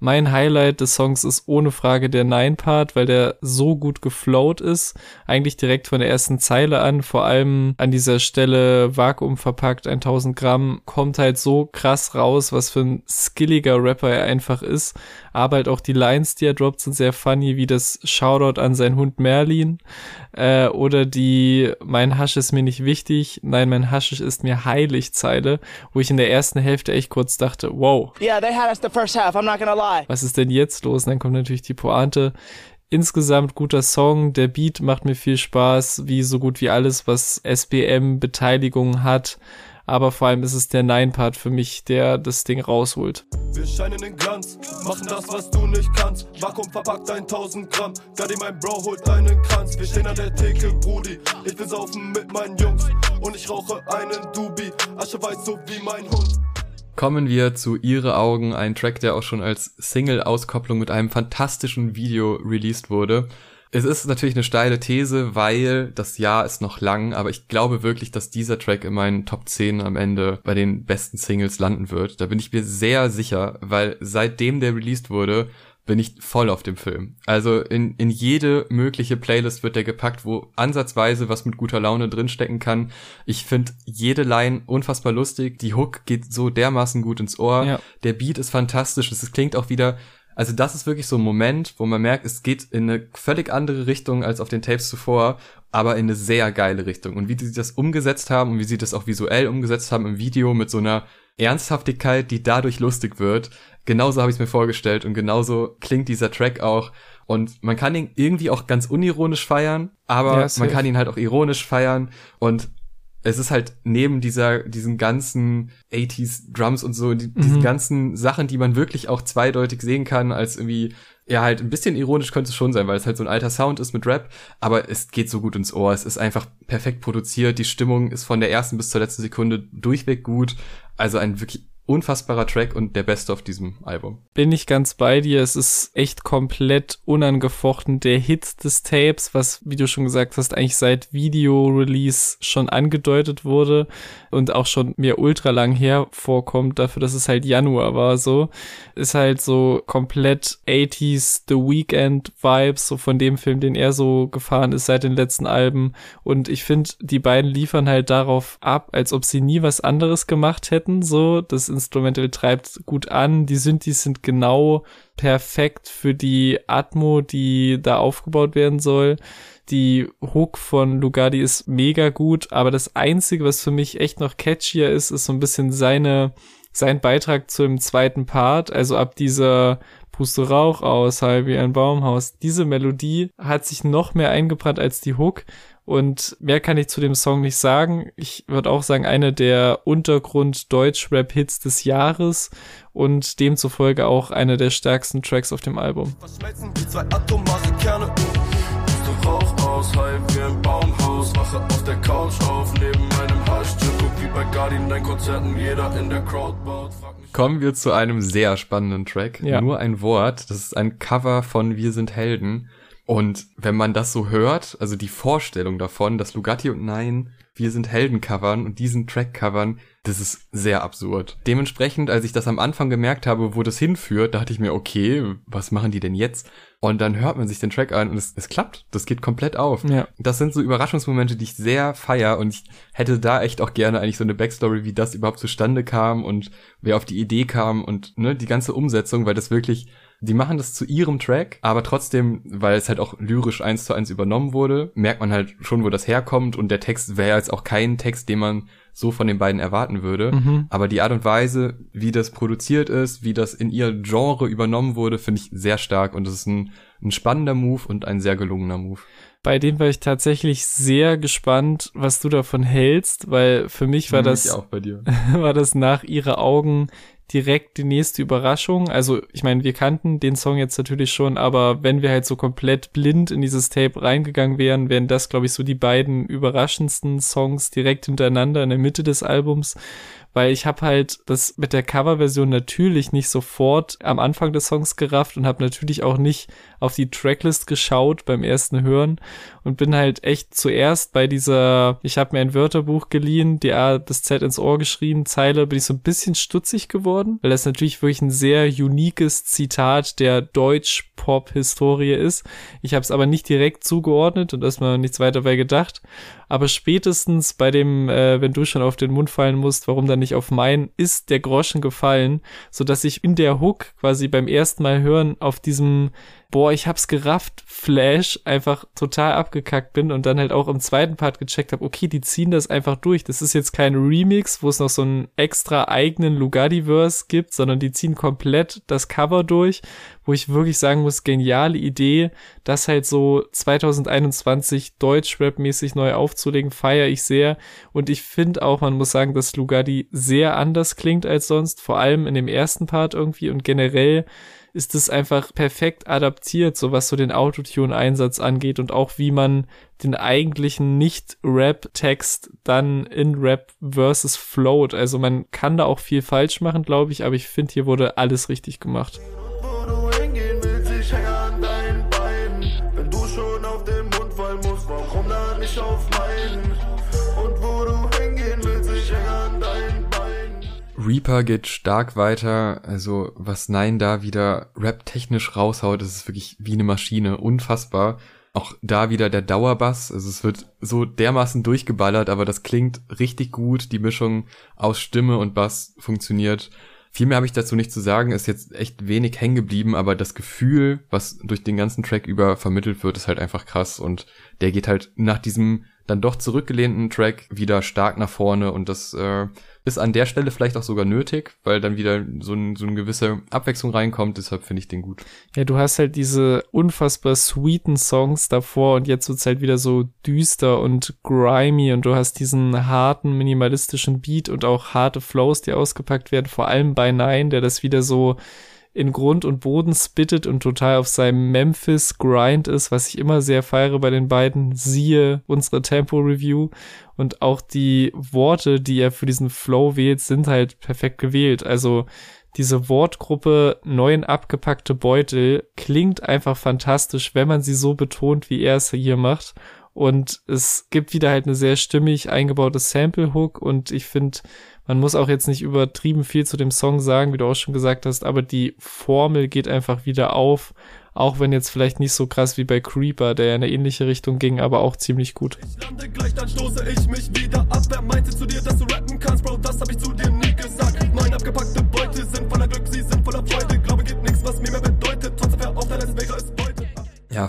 B: mein Highlight des Songs ist ohne Frage der Nine-Part, weil der so gut geflowt ist. Eigentlich direkt von der ersten Zeile an, vor allem an dieser Stelle Vakuum verpackt, 1000 Gramm, kommt halt so krass raus, was für ein skilliger Rapper er einfach ist. Aber halt auch die Lines, die er droppt, sind sehr funny, wie das Shoutout an seinen Hund Merlin. Äh, oder die Mein Hasch ist mir nicht wichtig, nein, mein Haschisch ist mir heilig Zeile, wo ich in der ersten Hälfte echt kurz dachte, wow. Yeah, they had us the first half, I'm not gonna lie. Was ist denn jetzt los? Und dann kommt natürlich die Pointe. Insgesamt guter Song, der Beat macht mir viel Spaß, wie so gut wie alles, was SBM Beteiligung hat. Aber vor allem ist es der Nine-Part für mich, der das Ding rausholt. Wir scheinen in Glanz, machen das, was du nicht kannst. Vakuum verpackt 1000 Gramm, Gadi, mein Bro, holt einen Kranz. Wir stehen an der Theke, Brudi. Ich will saufen mit meinen Jungs und ich rauche einen Dubi. Asche weiß so wie mein Hund
A: kommen wir zu Ihre Augen, ein Track, der auch schon als Single-Auskopplung mit einem fantastischen Video released wurde. Es ist natürlich eine steile These, weil das Jahr ist noch lang, aber ich glaube wirklich, dass dieser Track in meinen Top 10 am Ende bei den besten Singles landen wird. Da bin ich mir sehr sicher, weil seitdem der released wurde, bin ich voll auf dem Film. Also in, in jede mögliche Playlist wird der gepackt, wo ansatzweise was mit guter Laune drinstecken kann. Ich finde jede Line unfassbar lustig. Die Hook geht so dermaßen gut ins Ohr. Ja. Der Beat ist fantastisch. Es klingt auch wieder, also das ist wirklich so ein Moment, wo man merkt, es geht in eine völlig andere Richtung als auf den Tapes zuvor, aber in eine sehr geile Richtung. Und wie sie das umgesetzt haben und wie sie das auch visuell umgesetzt haben im Video mit so einer Ernsthaftigkeit, die dadurch lustig wird. Genauso habe ich es mir vorgestellt und genauso klingt dieser Track auch. Und man kann ihn irgendwie auch ganz unironisch feiern, aber ja, man kann ihn halt auch ironisch feiern. Und es ist halt neben dieser, diesen ganzen 80s Drums und so, die, mhm. diesen ganzen Sachen, die man wirklich auch zweideutig sehen kann, als irgendwie, ja, halt ein bisschen ironisch könnte es schon sein, weil es halt so ein alter Sound ist mit Rap, aber es geht so gut ins Ohr. Es ist einfach perfekt produziert. Die Stimmung ist von der ersten bis zur letzten Sekunde durchweg gut. Also ein wirklich unfassbarer Track und der beste auf diesem Album.
B: Bin ich ganz bei dir. Es ist echt komplett unangefochten der Hit des Tapes, was, wie du schon gesagt hast, eigentlich seit Video-Release schon angedeutet wurde und auch schon mir ultra lang her vorkommt, dafür, dass es halt Januar war, so. Ist halt so komplett 80s The Weekend Vibes, so von dem Film, den er so gefahren ist seit den letzten Alben. Und ich finde, die beiden liefern halt darauf ab, als ob sie nie was anderes gemacht hätten, so. Das Instrumental treibt gut an. Die Synthes sind genau perfekt für die Atmo, die da aufgebaut werden soll. Die Hook von Lugardi ist mega gut, aber das einzige, was für mich echt noch catchier ist, ist so ein bisschen seine, sein Beitrag zum zweiten Part. Also ab dieser Puste Rauch aus, halb wie ein Baumhaus. Diese Melodie hat sich noch mehr eingebrannt als die Hook und mehr kann ich zu dem Song nicht sagen. Ich würde auch sagen, eine der Untergrund-Deutsch-Rap-Hits des Jahres und demzufolge auch einer der stärksten Tracks auf dem Album.
A: Kommen wir zu einem sehr spannenden Track.
B: Ja.
A: Nur ein Wort. Das ist ein Cover von Wir sind Helden. Und wenn man das so hört, also die Vorstellung davon, dass Lugatti und Nein, wir sind Helden covern und diesen Track covern, das ist sehr absurd. Dementsprechend, als ich das am Anfang gemerkt habe, wo das hinführt, dachte ich mir, okay, was machen die denn jetzt? Und dann hört man sich den Track an und es, es klappt. Das geht komplett auf.
B: Ja.
A: Das sind so Überraschungsmomente, die ich sehr feier und ich hätte da echt auch gerne eigentlich so eine Backstory, wie das überhaupt zustande kam und wer auf die Idee kam und ne, die ganze Umsetzung, weil das wirklich die machen das zu ihrem Track, aber trotzdem, weil es halt auch lyrisch eins zu eins übernommen wurde, merkt man halt schon, wo das herkommt und der Text wäre jetzt auch kein Text, den man so von den beiden erwarten würde.
B: Mhm.
A: Aber die Art und Weise, wie das produziert ist, wie das in ihr Genre übernommen wurde, finde ich sehr stark und es ist ein, ein spannender Move und ein sehr gelungener Move.
B: Bei dem war ich tatsächlich sehr gespannt, was du davon hältst, weil für mich war das, war das nach ihre Augen direkt die nächste Überraschung. Also, ich meine, wir kannten den Song jetzt natürlich schon, aber wenn wir halt so komplett blind in dieses Tape reingegangen wären, wären das, glaube ich, so die beiden überraschendsten Songs direkt hintereinander in der Mitte des Albums weil ich habe halt das mit der Coverversion natürlich nicht sofort am Anfang des Songs gerafft und habe natürlich auch nicht auf die Tracklist geschaut beim ersten Hören und bin halt echt zuerst bei dieser, ich habe mir ein Wörterbuch geliehen, die A das Z ins Ohr geschrieben, Zeile, bin ich so ein bisschen stutzig geworden, weil das natürlich wirklich ein sehr uniques Zitat der Deutsch-Pop-Historie ist. Ich habe es aber nicht direkt zugeordnet und erstmal nichts weiter bei gedacht. Aber spätestens bei dem, äh, wenn du schon auf den Mund fallen musst, warum dann nicht auf meinen, ist der Groschen gefallen, so dass ich in der Hook quasi beim ersten Mal hören auf diesem boah, ich hab's gerafft, Flash einfach total abgekackt bin und dann halt auch im zweiten Part gecheckt habe, okay, die ziehen das einfach durch. Das ist jetzt kein Remix, wo es noch so einen extra eigenen Lugardiverse gibt, sondern die ziehen komplett das Cover durch, wo ich wirklich sagen muss, geniale Idee, das halt so 2021 Deutsch-Rap-mäßig neu aufzulegen, feiere ich sehr. Und ich finde auch, man muss sagen, dass Lugardi sehr anders klingt als sonst, vor allem in dem ersten Part irgendwie und generell ist es einfach perfekt adaptiert, so was so den Autotune-Einsatz angeht und auch wie man den eigentlichen Nicht-Rap-Text dann in Rap versus float. Also man kann da auch viel falsch machen, glaube ich, aber ich finde, hier wurde alles richtig gemacht.
A: Reaper geht stark weiter. Also was Nein da wieder rap-technisch raushaut, das ist wirklich wie eine Maschine. Unfassbar. Auch da wieder der Dauerbass. Also es wird so dermaßen durchgeballert, aber das klingt richtig gut. Die Mischung aus Stimme und Bass funktioniert. Viel mehr habe ich dazu nicht zu sagen, ist jetzt echt wenig hängen geblieben, aber das Gefühl, was durch den ganzen Track über vermittelt wird, ist halt einfach krass und der geht halt nach diesem dann doch zurückgelehnten Track wieder stark nach vorne und das äh, ist an der Stelle vielleicht auch sogar nötig, weil dann wieder so, ein, so eine gewisse Abwechslung reinkommt. Deshalb finde ich den gut.
B: Ja, du hast halt diese unfassbar sweeten Songs davor und jetzt wird's halt wieder so düster und grimy und du hast diesen harten, minimalistischen Beat und auch harte Flows, die ausgepackt werden, vor allem bei Nine, der das wieder so in Grund und Boden spittet und total auf seinem Memphis Grind ist, was ich immer sehr feiere bei den beiden. Siehe unsere Tempo Review und auch die Worte, die er für diesen Flow wählt, sind halt perfekt gewählt. Also diese Wortgruppe neuen abgepackte Beutel klingt einfach fantastisch, wenn man sie so betont, wie er es hier macht. Und es gibt wieder halt eine sehr stimmig eingebaute Sample-Hook und ich finde, man muss auch jetzt nicht übertrieben viel zu dem Song sagen, wie du auch schon gesagt hast, aber die Formel geht einfach wieder auf. Auch wenn jetzt vielleicht nicht so krass wie bei Creeper, der in eine ähnliche Richtung ging, aber auch ziemlich gut. Ich lande gleich, dann stoße ich mich wieder ab. Wer meinte zu dir, dass du rappen kannst, Bro? Das hab ich zu dir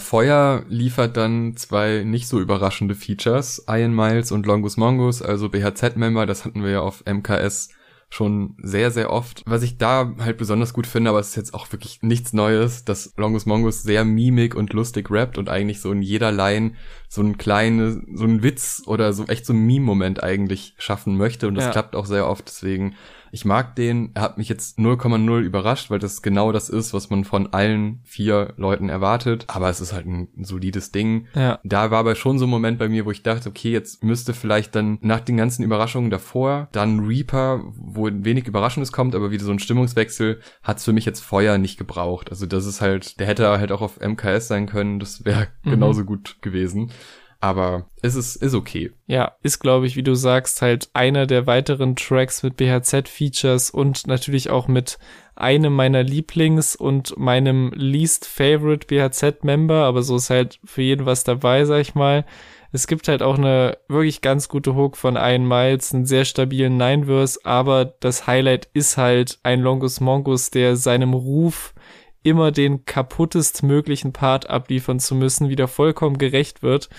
A: Feuer liefert dann zwei nicht so überraschende Features, Iron Miles und Longus Mongus, also BHZ-Member, das hatten wir ja auf MKS schon sehr, sehr oft. Was ich da halt besonders gut finde, aber es ist jetzt auch wirklich nichts Neues, dass Longus Mongus sehr mimik und lustig rappt und eigentlich so in jeder Line so ein kleine, so ein Witz oder so echt so ein Meme-Moment eigentlich schaffen möchte und das ja. klappt auch sehr oft, deswegen ich mag den. Er hat mich jetzt 0,0 überrascht, weil das genau das ist, was man von allen vier Leuten erwartet. Aber es ist halt ein solides Ding. Ja. Da war aber schon so ein Moment bei mir, wo ich dachte, okay, jetzt müsste vielleicht dann nach den ganzen Überraschungen davor dann Reaper, wo wenig Überraschendes kommt, aber wieder so ein Stimmungswechsel, hat's für mich jetzt Feuer nicht gebraucht. Also das ist halt, der hätte halt auch auf MKS sein können. Das wäre mhm. genauso gut gewesen aber es ist, ist okay.
B: Ja, ist, glaube ich, wie du sagst, halt einer der weiteren Tracks mit BHZ-Features und natürlich auch mit einem meiner Lieblings- und meinem least favorite BHZ-Member, aber so ist halt für jeden was dabei, sag ich mal. Es gibt halt auch eine wirklich ganz gute Hook von Ian Miles, einen sehr stabilen Nine-Verse, aber das Highlight ist halt ein Longus Mongus, der seinem Ruf immer den kaputtest möglichen Part abliefern zu müssen, wieder vollkommen gerecht wird,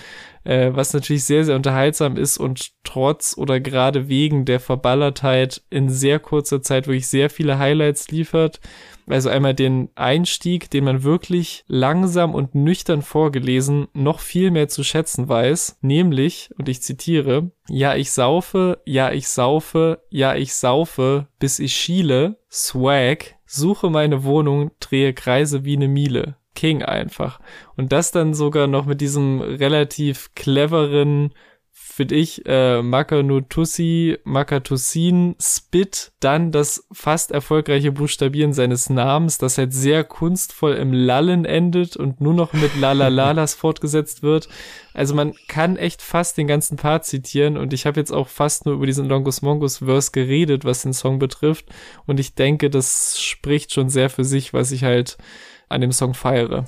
B: äh, was natürlich sehr, sehr unterhaltsam ist und trotz oder gerade wegen der Verballertheit in sehr kurzer Zeit wirklich sehr viele Highlights liefert. Also einmal den Einstieg, den man wirklich langsam und nüchtern vorgelesen noch viel mehr zu schätzen weiß, nämlich, und ich zitiere, ja, ich saufe, ja, ich saufe, ja, ich saufe, bis ich schiele, Swag, suche meine Wohnung, drehe Kreise wie ne Miele. King einfach. Und das dann sogar noch mit diesem relativ cleveren finde ich, äh, Makanutussi, Makatussin, Spit, dann das fast erfolgreiche Buchstabieren seines Namens, das halt sehr kunstvoll im Lallen endet und nur noch mit Lalalalas fortgesetzt wird. Also man kann echt fast den ganzen Part zitieren und ich habe jetzt auch fast nur über diesen Longus Mongus Verse geredet, was den Song betrifft und ich denke, das spricht schon sehr für sich, was ich halt an dem Song feiere.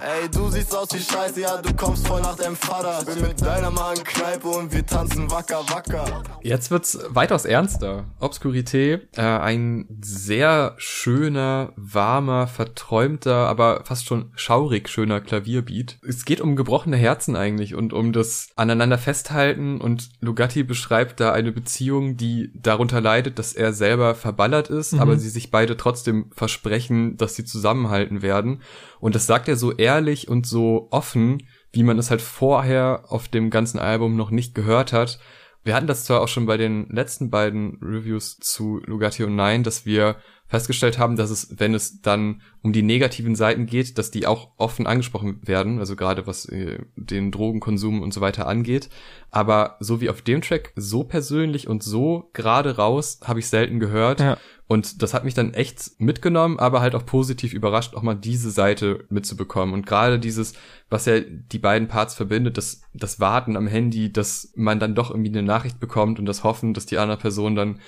B: Ey, du siehst aus wie Scheiße, ja, du kommst voll nach deinem Vater. Bin mit deiner Magenkneipe und wir tanzen wacker, wacker.
A: Jetzt wird's weitaus ernster. Obscurité, äh, ein sehr schöner, warmer, verträumter, aber fast schon schaurig schöner Klavierbeat. Es geht um gebrochene Herzen eigentlich und um das aneinander festhalten und Lugatti beschreibt da eine Beziehung, die darunter leidet, dass er selber verballert ist, mhm. aber sie sich beide trotzdem versprechen, dass sie zusammenhalten werden. Und das sagt er so ehrlich und so offen, wie man es halt vorher auf dem ganzen Album noch nicht gehört hat. Wir hatten das zwar auch schon bei den letzten beiden Reviews zu und Nine, dass wir festgestellt haben, dass es, wenn es dann um die negativen Seiten geht, dass die auch offen angesprochen werden, also gerade was äh, den Drogenkonsum und so weiter angeht. Aber so wie auf dem Track, so persönlich und so gerade raus, habe ich selten gehört. Ja. Und das hat mich dann echt mitgenommen, aber halt auch positiv überrascht, auch mal diese Seite mitzubekommen. Und gerade dieses, was ja die beiden Parts verbindet, das, das Warten am Handy, dass man dann doch irgendwie eine Nachricht bekommt und das Hoffen, dass die andere Person dann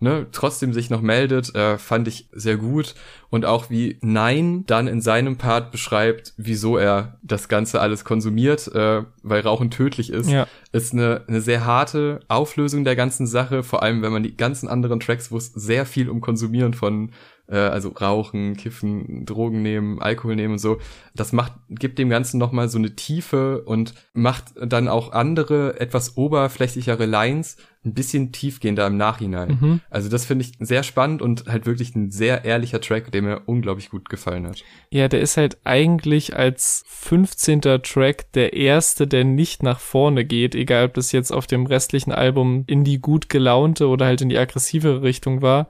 A: ne, trotzdem sich noch meldet, äh, fand ich sehr gut. Und auch wie Nein dann in seinem Part beschreibt, wieso er das Ganze alles konsumiert, äh, weil Rauchen tödlich ist, ja. ist eine, eine sehr harte Auflösung der ganzen Sache, vor allem wenn man die ganzen anderen Tracks, wo es sehr viel um Konsumieren von äh, also rauchen, kiffen, Drogen nehmen, Alkohol nehmen und so. Das macht, gibt dem Ganzen nochmal so eine Tiefe und macht dann auch andere, etwas oberflächlichere Lines ein bisschen tiefgehender im Nachhinein. Mhm. Also das finde ich sehr spannend und halt wirklich ein sehr ehrlicher Track, der mir unglaublich gut gefallen hat.
B: Ja, der ist halt eigentlich als 15. Track der erste, der nicht nach vorne geht, egal ob das jetzt auf dem restlichen Album in die gut gelaunte oder halt in die aggressive Richtung war.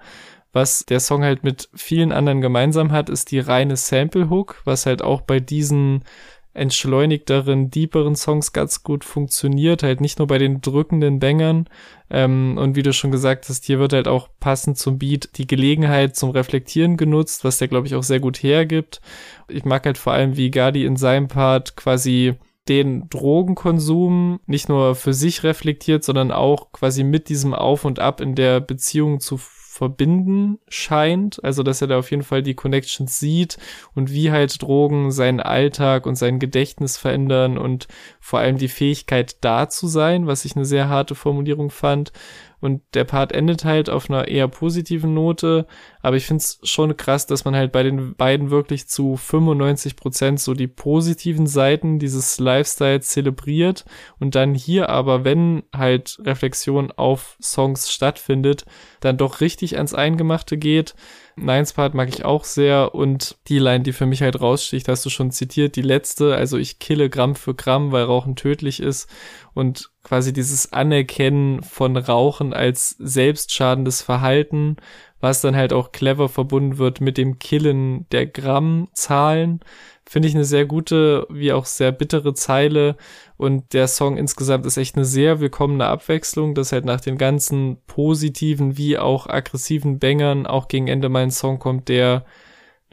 B: Was der Song halt mit vielen anderen gemeinsam hat, ist die reine Sample Hook, was halt auch bei diesen entschleunigteren, deeperen Songs ganz gut funktioniert, halt nicht nur bei den drückenden Bängern. Ähm, und wie du schon gesagt hast, hier wird halt auch passend zum Beat die Gelegenheit zum Reflektieren genutzt, was der, glaube ich, auch sehr gut hergibt. Ich mag halt vor allem, wie Gadi in seinem Part quasi den Drogenkonsum nicht nur für sich reflektiert, sondern auch quasi mit diesem Auf und Ab in der Beziehung zu verbinden scheint. Also, dass er da auf jeden Fall die Connections sieht und wie halt Drogen seinen Alltag und sein Gedächtnis verändern und vor allem die Fähigkeit da zu sein, was ich eine sehr harte Formulierung fand. Und der Part endet halt auf einer eher positiven Note. Aber ich finde es schon krass, dass man halt bei den beiden wirklich zu 95 Prozent so die positiven Seiten dieses Lifestyles zelebriert. Und dann hier aber, wenn halt Reflexion auf Songs stattfindet, dann doch richtig ans Eingemachte geht. Nines Part mag ich auch sehr und die Line, die für mich halt raussticht, hast du schon zitiert, die letzte, also ich kille Gramm für Gramm, weil Rauchen tödlich ist und quasi dieses Anerkennen von Rauchen als selbstschadendes Verhalten, was dann halt auch clever verbunden wird mit dem Killen der Grammzahlen, finde ich eine sehr gute, wie auch sehr bittere Zeile. Und der Song insgesamt ist echt eine sehr willkommene Abwechslung, dass halt nach den ganzen positiven wie auch aggressiven Bängern auch gegen Ende mein Song kommt, der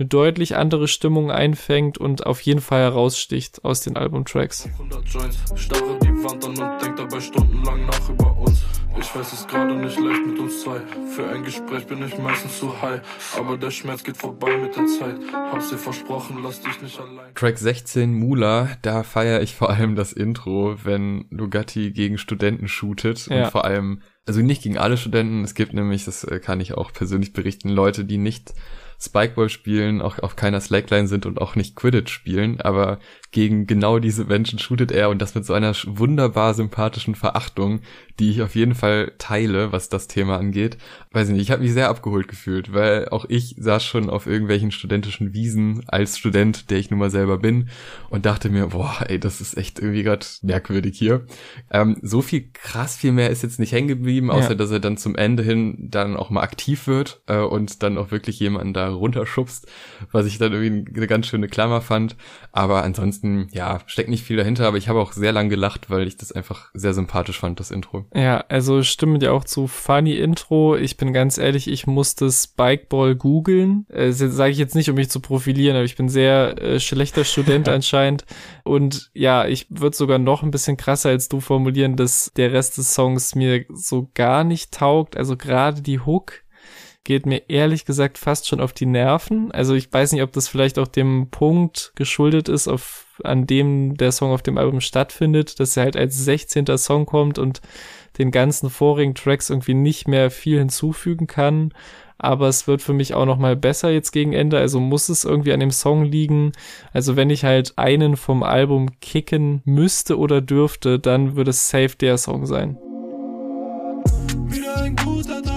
B: eine deutlich andere Stimmung einfängt und auf jeden Fall heraussticht aus den Albumtracks. 100 Joints, starre die Wand an und denk dabei stundenlang nach über uns. Ich weiß es gerade nicht leicht mit uns zwei. Für ein Gespräch bin ich meistens zu high. Aber der Schmerz geht vorbei mit der Zeit. Hab's dir versprochen, lass dich nicht allein.
A: Track 16 Mula, da feiere ich vor allem das Intro, wenn Lugatti gegen Studenten shootet. Ja. Und vor allem, also nicht gegen alle Studenten. Es gibt nämlich, das äh, kann ich auch persönlich berichten, Leute, die nicht Spikeball spielen, auch auf keiner Slackline sind und auch nicht Quidditch spielen, aber gegen genau diese Menschen shootet er und das mit so einer wunderbar sympathischen Verachtung, die ich auf jeden Fall teile, was das Thema angeht. Weiß ich nicht, ich habe mich sehr abgeholt gefühlt, weil auch ich saß schon auf irgendwelchen studentischen Wiesen als Student, der ich nun mal selber bin und dachte mir, boah, ey, das ist echt irgendwie gerade merkwürdig hier. Ähm, so viel krass viel mehr ist jetzt nicht hängen geblieben, außer ja. dass er dann zum Ende hin dann auch mal aktiv wird äh, und dann auch wirklich jemanden da runterschubst, was ich dann irgendwie eine ganz schöne Klammer fand. Aber ansonsten ansonsten, ja, steckt nicht viel dahinter, aber ich habe auch sehr lang gelacht, weil ich das einfach sehr sympathisch fand, das Intro.
B: Ja, also stimme dir auch zu funny Intro. Ich bin ganz ehrlich, ich musste Spikeball googeln. Äh, Sage ich jetzt nicht, um mich zu profilieren, aber ich bin sehr äh, schlechter Student anscheinend. Und ja, ich würde sogar noch ein bisschen krasser als du formulieren, dass der Rest des Songs mir so gar nicht taugt. Also gerade die Hook geht mir ehrlich gesagt fast schon auf die Nerven. Also ich weiß nicht, ob das vielleicht auch dem Punkt geschuldet ist, auf, an dem der Song auf dem Album stattfindet, dass er halt als 16. Song kommt und den ganzen vorigen Tracks irgendwie nicht mehr viel hinzufügen kann. Aber es wird für mich auch noch mal besser jetzt gegen Ende. Also muss es irgendwie an dem Song liegen. Also wenn ich halt einen vom Album kicken müsste oder dürfte, dann würde es safe der Song sein. Wieder ein guter Tag.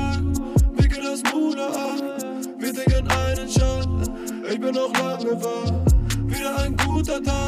B: Ich bin noch lange wach. Wieder ein guter Tag.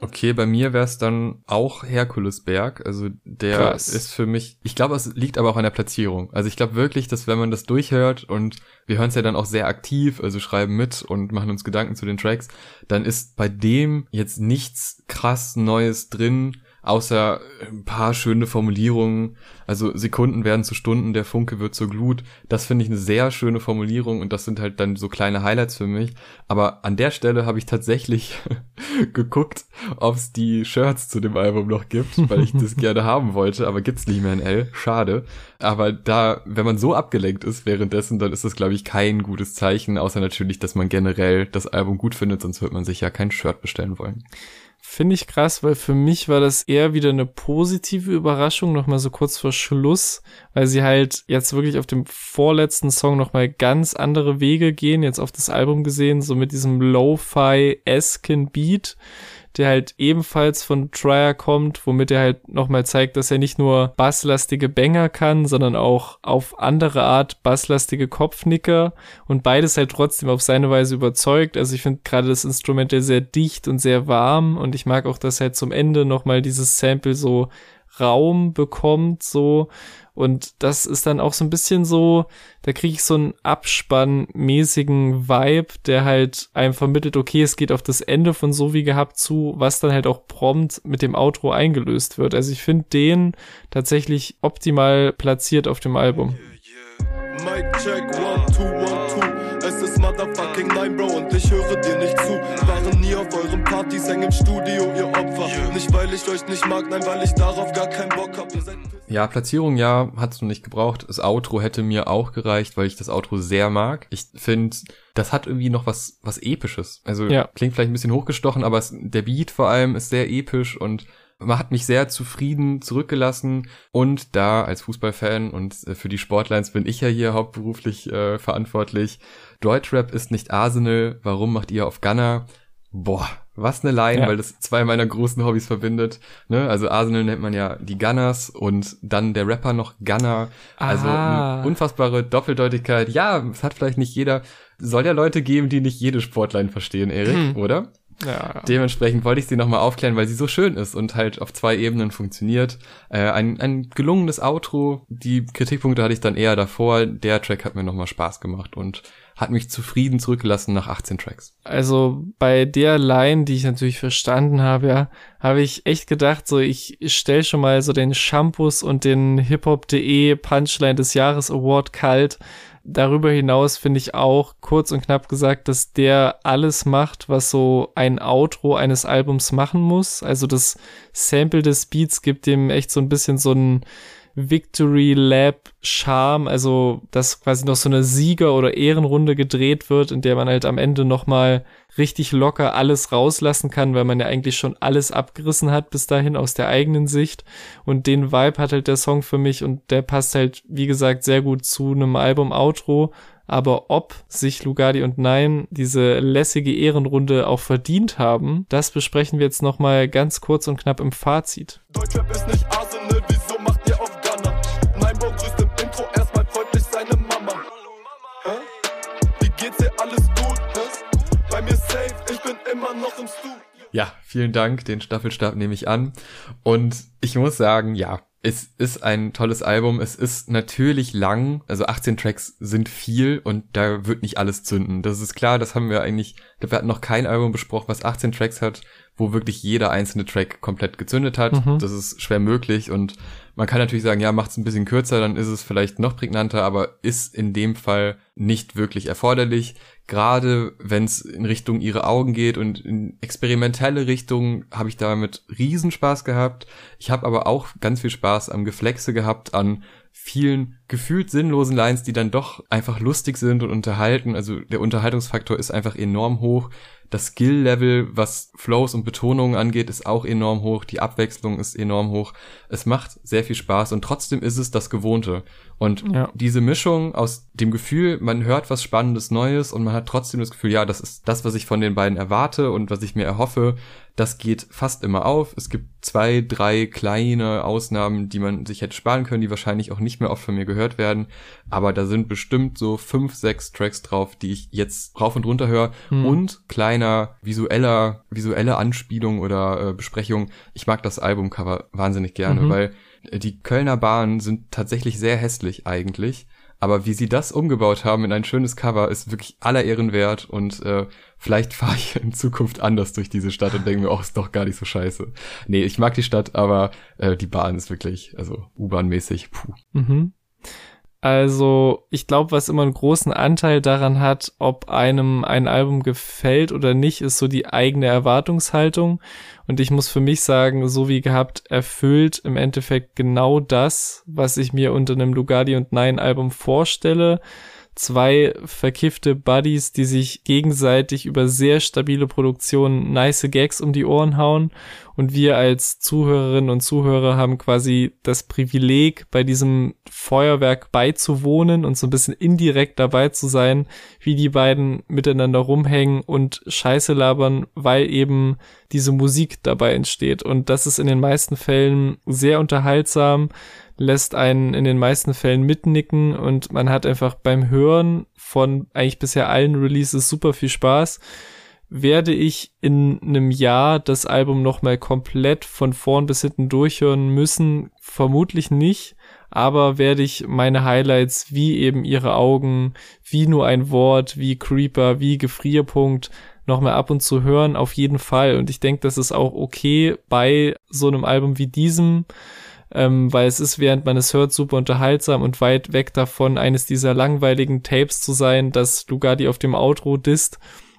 A: Okay, bei mir wäre es dann auch Herkulesberg. Also der Krass. ist für mich, ich glaube, es liegt aber auch an der Platzierung. Also ich glaube wirklich, dass wenn man das durchhört und wir hören es ja dann auch sehr aktiv, also schreiben mit und machen uns Gedanken zu den Tracks, dann ist bei dem jetzt nichts krass Neues drin, außer ein paar schöne Formulierungen. Also Sekunden werden zu Stunden, der Funke wird zur Glut. Das finde ich eine sehr schöne Formulierung und das sind halt dann so kleine Highlights für mich. Aber an der Stelle habe ich tatsächlich geguckt, ob es die Shirts zu dem Album noch gibt, weil ich das gerne haben wollte, aber gibt's nicht mehr in L. Schade. Aber da, wenn man so abgelenkt ist währenddessen, dann ist das, glaube ich, kein gutes Zeichen, außer natürlich, dass man generell das Album gut findet, sonst wird man sich ja kein Shirt bestellen wollen.
B: Finde ich krass, weil für mich war das eher wieder eine positive Überraschung, nochmal so kurz vor Schluss, weil sie halt jetzt wirklich auf dem vorletzten Song nochmal ganz andere Wege gehen, jetzt auf das Album gesehen, so mit diesem Lo-Fi-esken Beat der halt ebenfalls von Trier kommt, womit er halt nochmal zeigt, dass er nicht nur basslastige Banger kann, sondern auch auf andere Art basslastige Kopfnicker und beides halt trotzdem auf seine Weise überzeugt. Also ich finde gerade das Instrumental sehr dicht und sehr warm und ich mag auch, dass halt zum Ende nochmal dieses Sample so Raum bekommt, so. Und das ist dann auch so ein bisschen so, da kriege ich so einen Abspannmäßigen Vibe, der halt einem vermittelt, okay, es geht auf das Ende von so wie gehabt zu, was dann halt auch prompt mit dem Outro eingelöst wird. Also ich finde den tatsächlich optimal platziert auf dem Album. Yeah, yeah motherfucking nein, Bro, und ich höre dir nicht zu. Waren nie auf euren Partys, hängen im Studio, ihr Opfer. Nicht weil ich euch nicht mag, nein, weil ich darauf gar keinen Bock hab.
A: Ja, Platzierung ja, hat's noch nicht gebraucht. Das Outro hätte mir auch gereicht, weil ich das Outro sehr mag. Ich finde, das hat irgendwie noch was, was Episches. Also ja. klingt vielleicht ein bisschen hochgestochen, aber es, der Beat vor allem ist sehr episch und hat mich sehr zufrieden zurückgelassen und da als Fußballfan und äh, für die Sportlines bin ich ja hier hauptberuflich äh, verantwortlich. Deutschrap ist nicht Arsenal, warum macht ihr auf Gunner? Boah, was eine Line, ja. weil das zwei meiner großen Hobbys verbindet. Ne? Also Arsenal nennt man ja die Gunners und dann der Rapper noch Gunner. Also eine unfassbare Doppeldeutigkeit. Ja, es hat vielleicht nicht jeder. Soll ja Leute geben, die nicht jede Sportline verstehen, Erik, hm. oder? Ja. Dementsprechend wollte ich sie nochmal aufklären, weil sie so schön ist und halt auf zwei Ebenen funktioniert. Äh, ein, ein gelungenes Outro. Die Kritikpunkte hatte ich dann eher davor. Der Track hat mir nochmal Spaß gemacht und hat mich zufrieden zurückgelassen nach 18 Tracks.
B: Also bei der Line, die ich natürlich verstanden habe, ja, habe ich echt gedacht, so ich stell schon mal so den Shampoos und den hiphop.de Punchline des Jahres Award kalt Darüber hinaus finde ich auch kurz und knapp gesagt, dass der alles macht, was so ein Outro eines Albums machen muss. Also das Sample des Beats gibt dem echt so ein bisschen so ein Victory Lab Charme, also dass quasi noch so eine Sieger- oder Ehrenrunde gedreht wird, in der man halt am Ende nochmal richtig locker alles rauslassen kann, weil man ja eigentlich schon alles abgerissen hat bis dahin aus der eigenen Sicht. Und den Vibe hat halt der Song für mich und der passt halt, wie gesagt, sehr gut zu einem Album-Outro. Aber ob sich Lugardi und Nein diese lässige Ehrenrunde auch verdient haben, das besprechen wir jetzt nochmal ganz kurz und knapp im Fazit. Deutschrap ist nicht Arsenal, immer noch im Studio.
A: Ja, vielen Dank, den Staffelstab nehme ich an. Und ich muss sagen, ja, es ist ein tolles Album. Es ist natürlich lang. Also 18 Tracks sind viel und da wird nicht alles zünden. Das ist klar, das haben wir eigentlich, wir hatten noch kein Album besprochen, was 18 Tracks hat, wo wirklich jeder einzelne Track komplett gezündet hat. Mhm. Das ist schwer möglich und man kann natürlich sagen, ja, macht's ein bisschen kürzer, dann ist es vielleicht noch prägnanter, aber ist in dem Fall nicht wirklich erforderlich. Gerade wenn es in Richtung ihre Augen geht und in experimentelle Richtungen, habe ich damit Riesenspaß gehabt. Ich habe aber auch ganz viel Spaß am Geflexe gehabt, an vielen gefühlt sinnlosen Lines, die dann doch einfach lustig sind und unterhalten. Also der Unterhaltungsfaktor ist einfach enorm hoch. Das Skill-Level, was Flows und Betonungen angeht, ist auch enorm hoch. Die Abwechslung ist enorm hoch. Es macht sehr viel Spaß und trotzdem ist es das Gewohnte. Und ja. diese Mischung aus dem Gefühl, man hört was Spannendes Neues und man hat trotzdem das Gefühl, ja, das ist das, was ich von den beiden erwarte und was ich mir erhoffe, das geht fast immer auf. Es gibt zwei, drei kleine Ausnahmen, die man sich hätte sparen können, die wahrscheinlich auch nicht mehr oft von mir gehört werden. Aber da sind bestimmt so fünf, sechs Tracks drauf, die ich jetzt rauf und runter höre. Hm. Und kleiner visueller, visuelle Anspielung oder äh, Besprechung. Ich mag das Albumcover wahnsinnig gerne, mhm. weil die Kölner Bahnen sind tatsächlich sehr hässlich eigentlich. Aber wie sie das umgebaut haben in ein schönes Cover, ist wirklich aller Ehren wert und äh, vielleicht fahre ich in Zukunft anders durch diese Stadt und denke mir, oh, ist doch gar nicht so scheiße. Nee, ich mag die Stadt, aber äh, die Bahn ist wirklich, also U-Bahn-mäßig, puh.
B: Mhm. Also ich glaube, was immer einen großen Anteil daran hat, ob einem ein Album gefällt oder nicht, ist so die eigene Erwartungshaltung. Und ich muss für mich sagen, so wie gehabt, erfüllt im Endeffekt genau das, was ich mir unter einem Lugardi und Nein Album vorstelle. Zwei verkiffte Buddies, die sich gegenseitig über sehr stabile Produktionen nice Gags um die Ohren hauen und wir als Zuhörerinnen und Zuhörer haben quasi das Privileg, bei diesem Feuerwerk beizuwohnen und so ein bisschen indirekt dabei zu sein, wie die beiden miteinander rumhängen und Scheiße labern, weil eben diese Musik dabei entsteht. Und das ist in den meisten Fällen sehr unterhaltsam, lässt einen in den meisten Fällen mitnicken und man hat einfach beim Hören von eigentlich bisher allen Releases super viel Spaß werde ich in einem Jahr das Album nochmal komplett von vorn bis hinten durchhören müssen? Vermutlich nicht. Aber werde ich meine Highlights wie eben ihre Augen, wie nur ein Wort, wie Creeper, wie Gefrierpunkt nochmal ab und zu hören, auf jeden Fall. Und ich denke, das ist auch okay bei so einem Album wie diesem, ähm, weil es ist, während man es hört, super unterhaltsam und weit weg davon, eines dieser langweiligen Tapes zu sein, dass Lugatti auf dem Outro disst.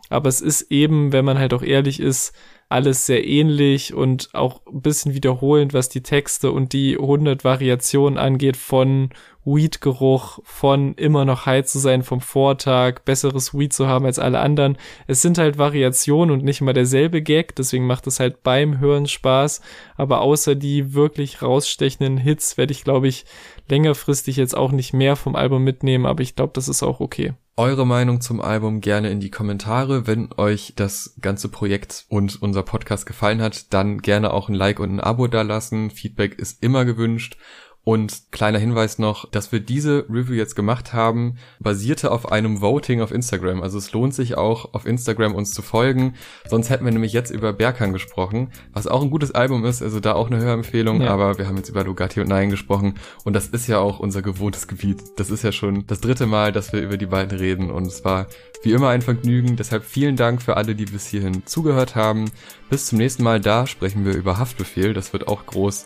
B: Aber es ist eben, wenn man halt auch ehrlich ist, alles sehr ähnlich und auch ein bisschen wiederholend, was die Texte und die 100 Variationen angeht von Weed-Geruch, von immer noch high zu sein vom Vortag, besseres Weed zu haben als alle anderen. Es sind halt Variationen und nicht immer derselbe Gag, deswegen macht es halt beim Hören Spaß. Aber außer die wirklich rausstechenden Hits werde ich, glaube ich, längerfristig jetzt auch nicht mehr vom Album mitnehmen, aber ich glaube, das ist auch okay.
A: Eure Meinung zum Album gerne in die Kommentare. Wenn euch das ganze Projekt und unser Podcast gefallen hat, dann gerne auch ein Like und ein Abo dalassen. Feedback ist immer gewünscht. Und kleiner Hinweis noch, dass wir diese Review jetzt gemacht haben, basierte auf einem Voting auf Instagram. Also es lohnt sich auch auf Instagram uns zu folgen. Sonst hätten wir nämlich jetzt über Berkan gesprochen, was auch ein gutes Album ist, also da auch eine Hörempfehlung. Ja. Aber wir haben jetzt über Lugatti und Nein gesprochen. Und das ist ja auch unser gewohntes Gebiet. Das ist ja schon das dritte Mal, dass wir über die beiden reden. Und es war wie immer ein Vergnügen. Deshalb vielen Dank für alle, die bis hierhin zugehört haben. Bis zum nächsten Mal. Da sprechen wir über Haftbefehl. Das wird auch groß.